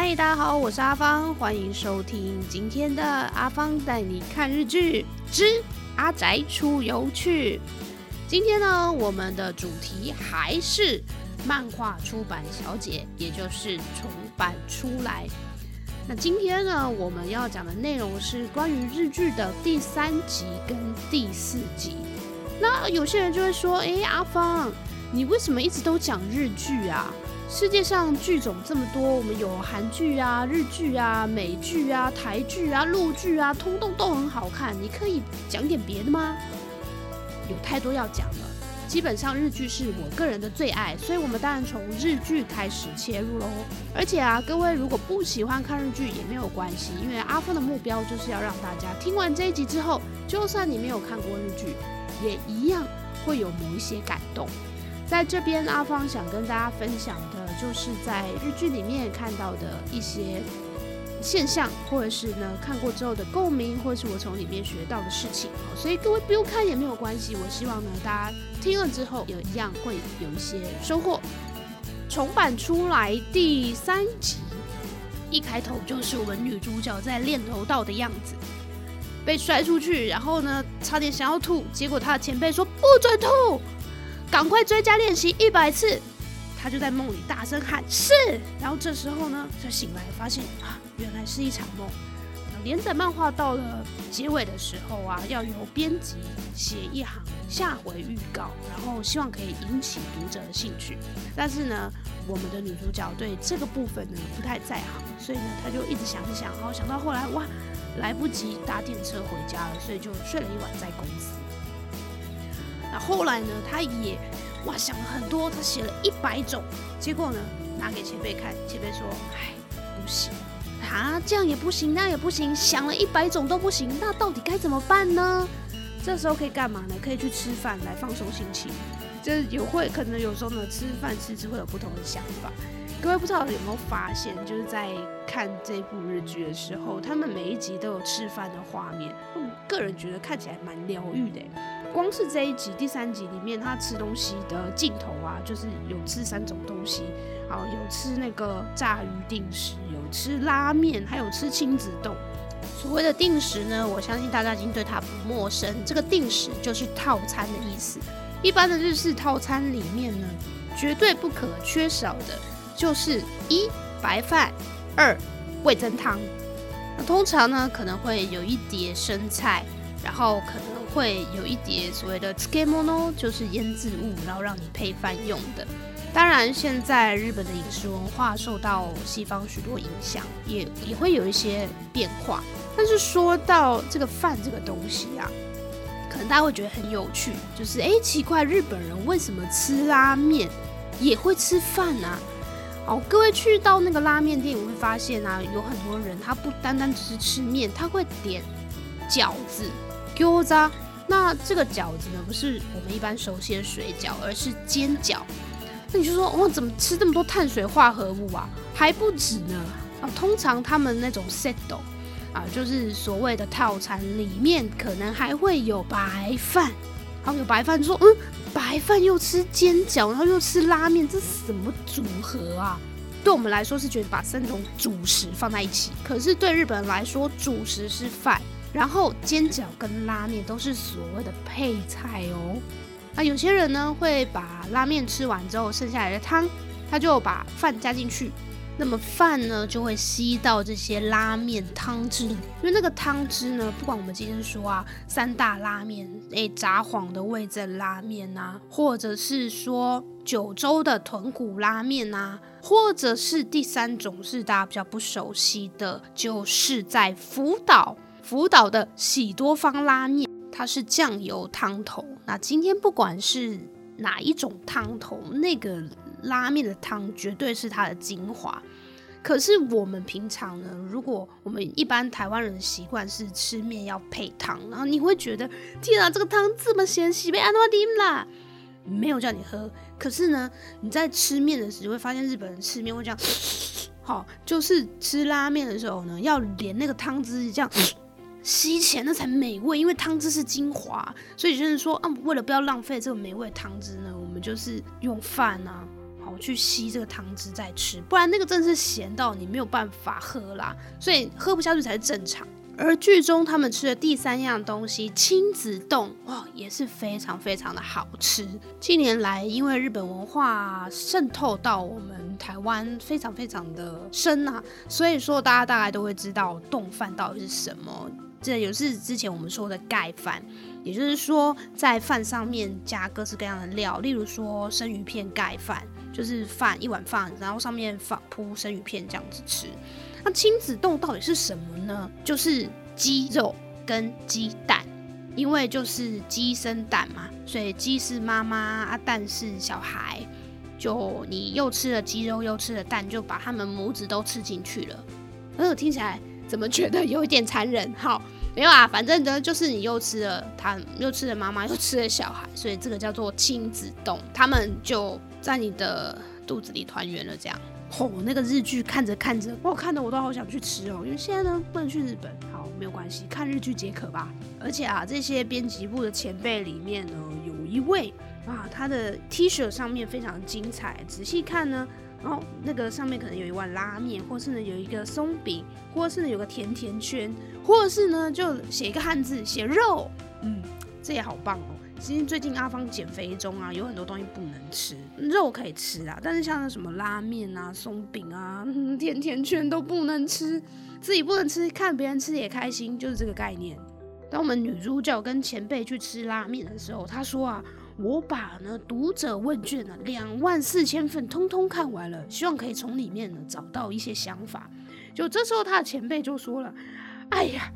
嗨，大家好，我是阿芳，欢迎收听今天的阿芳带你看日剧之阿宅出游去。今天呢，我们的主题还是漫画出版小姐，也就是重版出来。那今天呢，我们要讲的内容是关于日剧的第三集跟第四集。那有些人就会说，哎，阿芳，你为什么一直都讲日剧啊？世界上剧种这么多，我们有韩剧啊、日剧啊、美剧啊、台剧啊、陆剧啊，通通都很好看。你可以讲点别的吗？有太多要讲了。基本上日剧是我个人的最爱，所以我们当然从日剧开始切入喽。而且啊，各位如果不喜欢看日剧也没有关系，因为阿峰的目标就是要让大家听完这一集之后，就算你没有看过日剧，也一样会有某一些感动。在这边，阿芳想跟大家分享的，就是在日剧里面看到的一些现象，或者是呢看过之后的共鸣，或者是我从里面学到的事情。所以各位不用看也没有关系。我希望呢，大家听了之后有一样会有一些收获。重版出来第三集，一开头就是我们女主角在练柔道的样子，被摔出去，然后呢差点想要吐，结果她的前辈说不准吐。赶快追加练习一百次，他就在梦里大声喊是。然后这时候呢，就醒来发现啊，原来是一场梦。连载漫画到了结尾的时候啊，要由编辑写一行下回预告，然后希望可以引起读者的兴趣。但是呢，我们的女主角对这个部分呢不太在行，所以呢，她就一直想想，然后想到后来哇，来不及搭电车回家了，所以就睡了一晚在公司。那后来呢？他也哇想了很多，他写了一百种，结果呢拿给前辈看，前辈说：“哎，不行啊，这样也不行，那也不行，想了一百种都不行，那到底该怎么办呢？”这时候可以干嘛呢？可以去吃饭来放松心情。就是有会可能有时候呢吃饭吃吃会有不同的想法。各位不知道有没有发现，就是在看这部日剧的时候，他们每一集都有吃饭的画面，个人觉得看起来蛮疗愈的。光是这一集第三集里面，他吃东西的镜头啊，就是有吃三种东西，好有吃那个炸鱼定时，有吃拉面，还有吃亲子冻。所谓的定时呢，我相信大家已经对它不陌生。这个定时就是套餐的意思。一般的日式套餐里面呢，绝对不可缺少的就是一白饭，二味增汤。通常呢，可能会有一碟生菜，然后可能。会有一碟所谓的 s k e m o n o 就是腌制物，然后让你配饭用的。当然，现在日本的饮食文化受到西方许多影响，也也会有一些变化。但是说到这个饭这个东西啊，可能大家会觉得很有趣，就是哎，奇怪，日本人为什么吃拉面也会吃饭呢？哦，各位去到那个拉面店，你会发现啊，有很多人他不单单只是吃面，他会点饺子。饺子，那这个饺子呢，不是我们一般熟悉的水饺，而是煎饺。那你就说，哇，怎么吃这么多碳水化合物啊？还不止呢。啊，通常他们那种 settle 啊，就是所谓的套餐里面，可能还会有白饭。好，有白饭，说，嗯，白饭又吃煎饺，然后又吃拉面，这什么组合啊？对我们来说是觉得把三种主食放在一起，可是对日本人来说，主食是饭。然后煎饺跟拉面都是所谓的配菜哦。那有些人呢会把拉面吃完之后剩下来的汤，他就把饭加进去，那么饭呢就会吸到这些拉面汤汁。因为那个汤汁呢，不管我们今天说啊三大拉面，诶札幌的味增拉面啊，或者是说九州的豚骨拉面啊，或者是第三种是大家比较不熟悉的，就是在福岛。福岛的喜多方拉面，它是酱油汤头。那今天不管是哪一种汤头，那个拉面的汤绝对是它的精华。可是我们平常呢，如果我们一般台湾人的习惯是吃面要配汤，然后你会觉得天啊，这个汤这么咸，洗被安诺丁啦，没有叫你喝。可是呢，你在吃面的时候会发现日本人吃面会这样，好，就是吃拉面的时候呢，要连那个汤汁这样。吸钱那才美味，因为汤汁是精华，所以就是说啊，为了不要浪费这个美味汤汁呢，我们就是用饭啊，去吸这个汤汁再吃，不然那个真是咸到你没有办法喝啦，所以喝不下去才是正常。而剧中他们吃的第三样东西亲子冻，哇，也是非常非常的好吃。近年来，因为日本文化渗透到我们台湾非常非常的深啊，所以说大家大概都会知道冻饭到底是什么。这也是之前我们说的盖饭，也就是说在饭上面加各式各样的料，例如说生鱼片盖饭，就是饭一碗饭，然后上面放铺生鱼片这样子吃。那亲子冻到底是什么呢？就是鸡肉跟鸡蛋，因为就是鸡生蛋嘛，所以鸡是妈妈啊，蛋是小孩。就你又吃了鸡肉又吃了蛋，就把他们母子都吃进去了。呃，听起来怎么觉得有一点残忍？好，没有啊，反正呢就是你又吃了他，又吃了妈妈，又吃了小孩，所以这个叫做亲子冻，他们就在你的肚子里团圆了，这样。哦，那个日剧看着看着，我看的我都好想去吃哦。因为现在呢不能去日本，好没有关系，看日剧解渴吧。而且啊，这些编辑部的前辈里面呢，有一位啊，他的 T 恤上面非常精彩。仔细看呢，然后那个上面可能有一碗拉面，或是呢有一个松饼，或是呢有个甜甜圈，或是呢就写一个汉字写肉，嗯，这也好棒哦。其实最近阿芳减肥中啊，有很多东西不能吃，肉可以吃啊，但是像那什么拉面啊、松饼啊、甜甜圈都不能吃，自己不能吃，看别人吃也开心，就是这个概念。当我们女主角跟前辈去吃拉面的时候，她说啊，我把呢读者问卷呢两万四千份通通看完了，希望可以从里面呢找到一些想法。就这时候，她的前辈就说了，哎呀，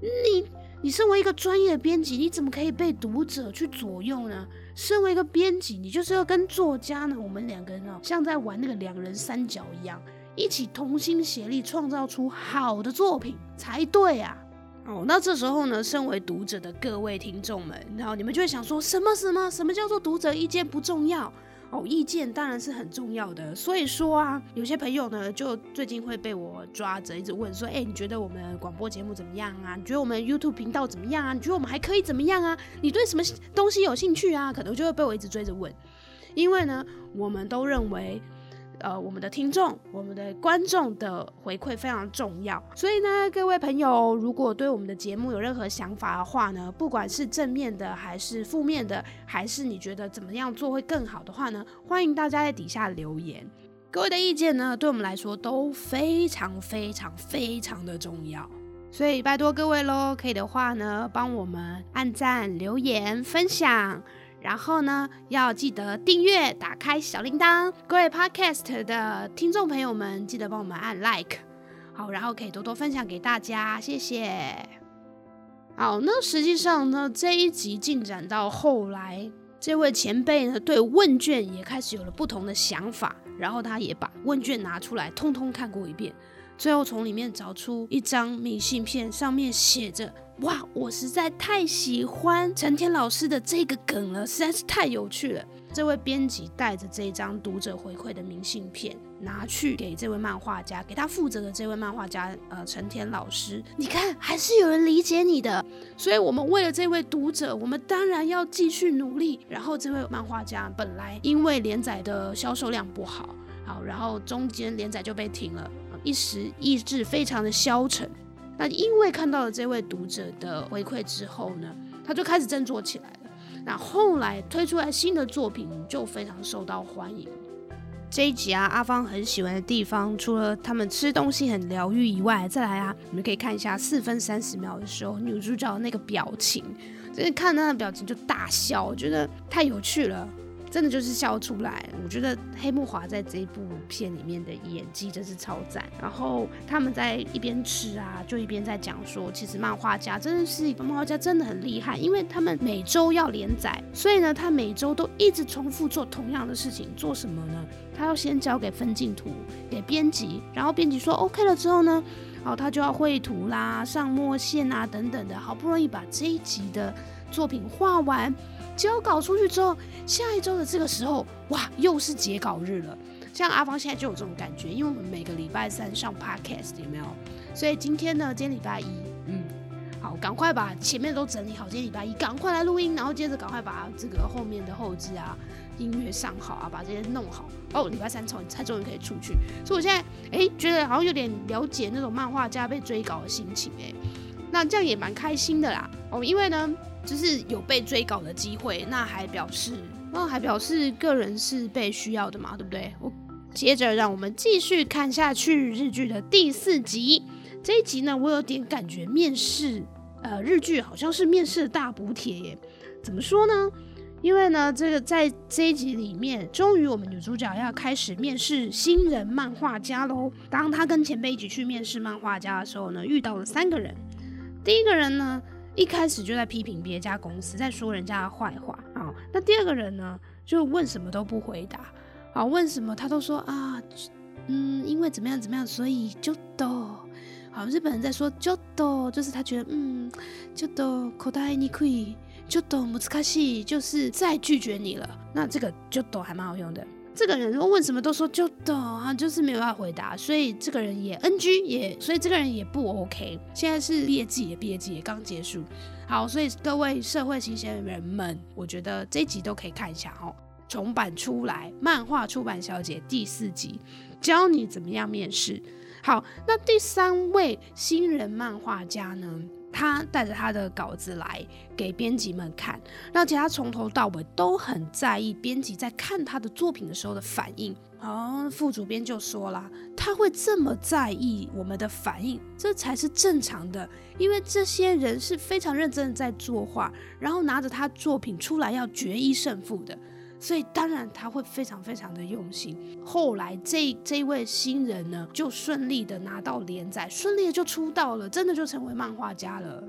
你。你身为一个专业的编辑，你怎么可以被读者去左右呢？身为一个编辑，你就是要跟作家呢，我们两个人哦，像在玩那个两人三角一样，一起同心协力创造出好的作品才对啊！哦，那这时候呢，身为读者的各位听众们，然后你们就会想说，什么什么什么叫做读者意见不重要？好，意见当然是很重要的，所以说啊，有些朋友呢，就最近会被我抓着，一直问说，哎，你觉得我们广播节目怎么样啊？你觉得我们 YouTube 频道怎么样啊？你觉得我们还可以怎么样啊？你对什么东西有兴趣啊？可能就会被我一直追着问，因为呢，我们都认为。呃，我们的听众、我们的观众的回馈非常重要，所以呢，各位朋友，如果对我们的节目有任何想法的话呢，不管是正面的还是负面的，还是你觉得怎么样做会更好的话呢，欢迎大家在底下留言。各位的意见呢，对我们来说都非常非常非常的重要，所以拜托各位喽，可以的话呢，帮我们按赞、留言、分享。然后呢，要记得订阅，打开小铃铛。各位 Podcast 的听众朋友们，记得帮我们按 Like，好，然后可以多多分享给大家，谢谢。好，那实际上呢，这一集进展到后来，这位前辈呢，对问卷也开始有了不同的想法，然后他也把问卷拿出来，通通看过一遍。最后从里面找出一张明信片，上面写着：“哇，我实在太喜欢陈天老师的这个梗了，实在是太有趣了。”这位编辑带着这张读者回馈的明信片，拿去给这位漫画家，给他负责的这位漫画家，呃，陈天老师，你看，还是有人理解你的。所以，我们为了这位读者，我们当然要继续努力。然后，这位漫画家本来因为连载的销售量不好，好，然后中间连载就被停了。一时意志非常的消沉，那因为看到了这位读者的回馈之后呢，他就开始振作起来了。那后来推出来新的作品就非常受到欢迎。这一集啊，阿芳很喜欢的地方，除了他们吃东西很疗愈以外，再来啊，你们可以看一下四分三十秒的时候，女主角的那个表情，就是看她的表情就大笑，我觉得太有趣了。真的就是笑出来，我觉得黑木华在这一部片里面的演技真是超赞。然后他们在一边吃啊，就一边在讲说，其实漫画家真的是漫画家真的很厉害，因为他们每周要连载，所以呢，他每周都一直重复做同样的事情。做什么呢？他要先交给分镜图给编辑，然后编辑说 OK 了之后呢，好，他就要绘图啦、上墨线啊等等的，好不容易把这一集的作品画完。交稿出去之后，下一周的这个时候，哇，又是截稿日了。像阿芳现在就有这种感觉，因为我们每个礼拜三上 podcast 有没有？所以今天呢，今天礼拜一，嗯，好，赶快把前面都整理好，今天礼拜一赶快来录音，然后接着赶快把这个后面的后置啊、音乐上好啊，把这些弄好。哦，礼拜三才才终于可以出去，所以我现在哎觉得好像有点了解那种漫画家被追稿的心情哎，那这样也蛮开心的啦。哦，因为呢就是有被追稿的机会，那还表示那还表示个人是被需要的嘛，对不对？我接着让我们继续看下去日剧的第四集。这一集呢，我有点感觉面试，呃，日剧好像是面试的大补帖耶。怎么说呢？因为呢，这个在这一集里面，终于我们女主角要开始面试新人漫画家喽。当她跟前辈一起去面试漫画家的时候呢，遇到了三个人。第一个人呢，一开始就在批评别家公司，在说人家的坏话啊。那第二个人呢，就问什么都不回答，啊，问什么他都说啊，嗯，因为怎么样怎么样，所以就都。好，日本人在说就都，就是他觉得嗯，就都口袋你可以就多姆斯卡西，就是再拒绝你了。那这个就都还蛮好用的。这个人问什么都说就多啊，就是没有办法回答，所以这个人也 NG 也，所以这个人也不 OK。现在是毕业季，也毕业季也刚结束。好，所以各位社会新鲜人们，我觉得这集都可以看一下哦。重版出来，漫画出版小姐第四集，教你怎么样面试。好，那第三位新人漫画家呢？他带着他的稿子来给编辑们看，而且他从头到尾都很在意编辑在看他的作品的时候的反应。好，副主编就说了，他会这么在意我们的反应，这才是正常的，因为这些人是非常认真的在作画，然后拿着他作品出来要决一胜负的。所以当然他会非常非常的用心。后来这这位新人呢，就顺利的拿到连载，顺利的就出道了，真的就成为漫画家了。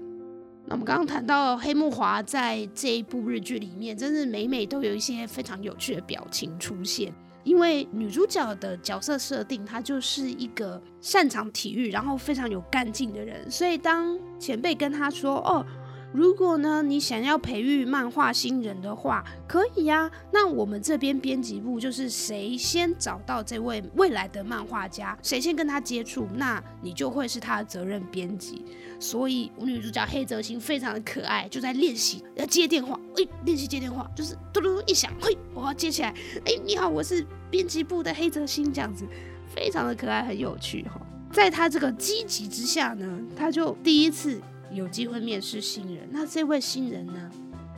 那我们刚刚谈到黑木华在这一部日剧里面，真是每每都有一些非常有趣的表情出现。因为女主角的角色设定，她就是一个擅长体育，然后非常有干劲的人。所以当前辈跟她说：“哦。”如果呢，你想要培育漫画新人的话，可以呀。那我们这边编辑部就是谁先找到这位未来的漫画家，谁先跟他接触，那你就会是他的责任编辑。所以，我女主角黑泽星非常的可爱，就在练习要接电话。哎，练习接电话，就是嘟嘟一响，嘿，我要接起来。哎，你好，我是编辑部的黑泽星，这样子非常的可爱，很有趣哈。在他这个积极之下呢，他就第一次。有机会面试新人，那这位新人呢？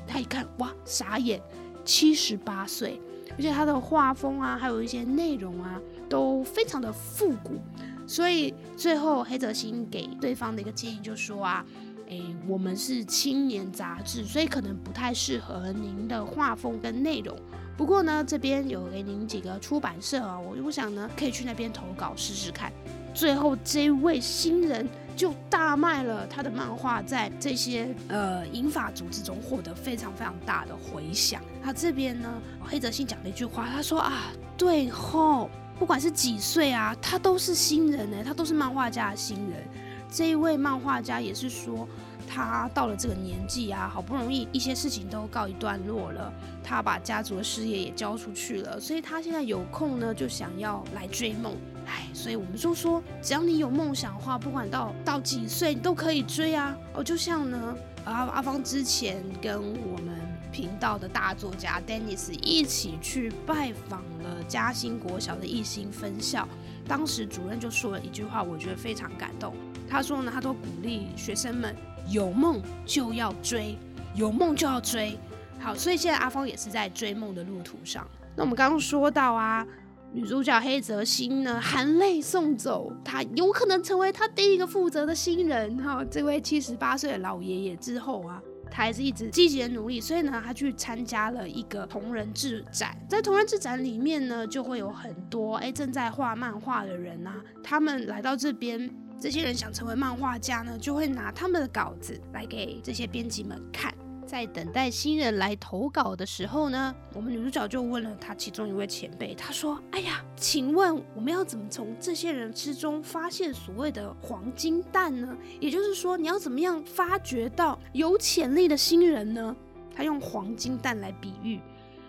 他一看，哇，傻眼，七十八岁，而且他的画风啊，还有一些内容啊，都非常的复古。所以最后黑泽星给对方的一个建议就说啊，诶，我们是青年杂志，所以可能不太适合您的画风跟内容。不过呢，这边有给您几个出版社啊，我我想呢，可以去那边投稿试试看。最后这位新人。就大卖了他的漫画，在这些呃银法组织中获得非常非常大的回响。他这边呢，黑泽信讲了一句话，他说啊，对后不管是几岁啊，他都是新人呢，他都是漫画家的新人。这一位漫画家也是说。他到了这个年纪啊，好不容易一些事情都告一段落了，他把家族的事业也交出去了，所以他现在有空呢，就想要来追梦。哎，所以我们就说，只要你有梦想的话，不管到到几岁，你都可以追啊。哦，就像呢，阿阿芳之前跟我们频道的大作家 Dennis 一起去拜访了嘉兴国小的艺兴分校，当时主任就说了一句话，我觉得非常感动。他说呢，他都鼓励学生们。有梦就要追，有梦就要追。好，所以现在阿芳也是在追梦的路途上。那我们刚刚说到啊，女主角黑泽心呢，含泪送走他，有可能成为他第一个负责的新人。哈，这位七十八岁的老爷爷之后啊。他还是一直积极的努力，所以呢，他去参加了一个同人志展。在同人志展里面呢，就会有很多哎正在画漫画的人啊，他们来到这边，这些人想成为漫画家呢，就会拿他们的稿子来给这些编辑们看。在等待新人来投稿的时候呢，我们女主角就问了她其中一位前辈，她说：“哎呀，请问我们要怎么从这些人之中发现所谓的黄金蛋呢？也就是说，你要怎么样发掘到有潜力的新人呢？”她用黄金蛋来比喻，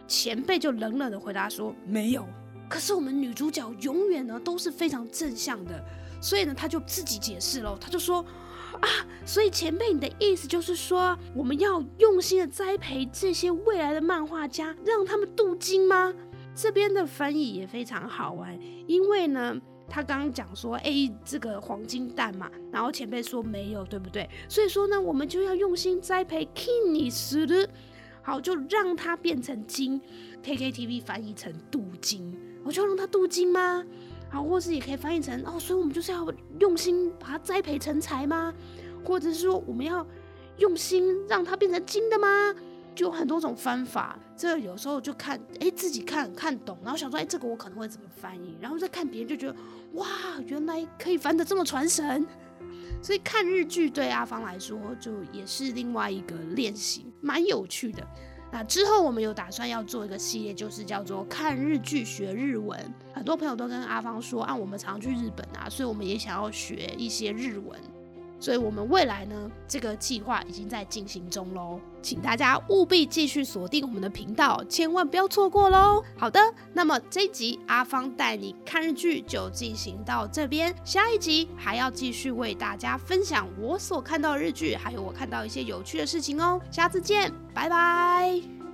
前辈就冷冷的回答说：“没有。”可是我们女主角永远呢都是非常正向的，所以呢，她就自己解释了，她就说。啊，所以前辈，你的意思就是说，我们要用心的栽培这些未来的漫画家，让他们镀金吗？这边的翻译也非常好玩，因为呢，他刚刚讲说，哎，这个黄金蛋嘛，然后前辈说没有，对不对？所以说呢，我们就要用心栽培 King 斯的，好，就让它变成金。KKTV 翻译成镀金，我就让它镀金吗？好，或是也可以翻译成哦，所以我们就是要用心把它栽培成才吗？或者是说我们要用心让它变成金的吗？就有很多种方法。这有时候就看哎自己看看懂，然后想说哎这个我可能会怎么翻译，然后再看别人就觉得哇原来可以翻得这么传神。所以看日剧对阿芳来说就也是另外一个练习，蛮有趣的。那之后我们有打算要做一个系列，就是叫做看日剧学日文。很多朋友都跟阿芳说，啊，我们常去日本啊，所以我们也想要学一些日文。所以我们未来呢，这个计划已经在进行中喽，请大家务必继续锁定我们的频道，千万不要错过喽。好的，那么这一集阿芳带你看日剧就进行到这边，下一集还要继续为大家分享我所看到的日剧，还有我看到一些有趣的事情哦。下次见，拜拜。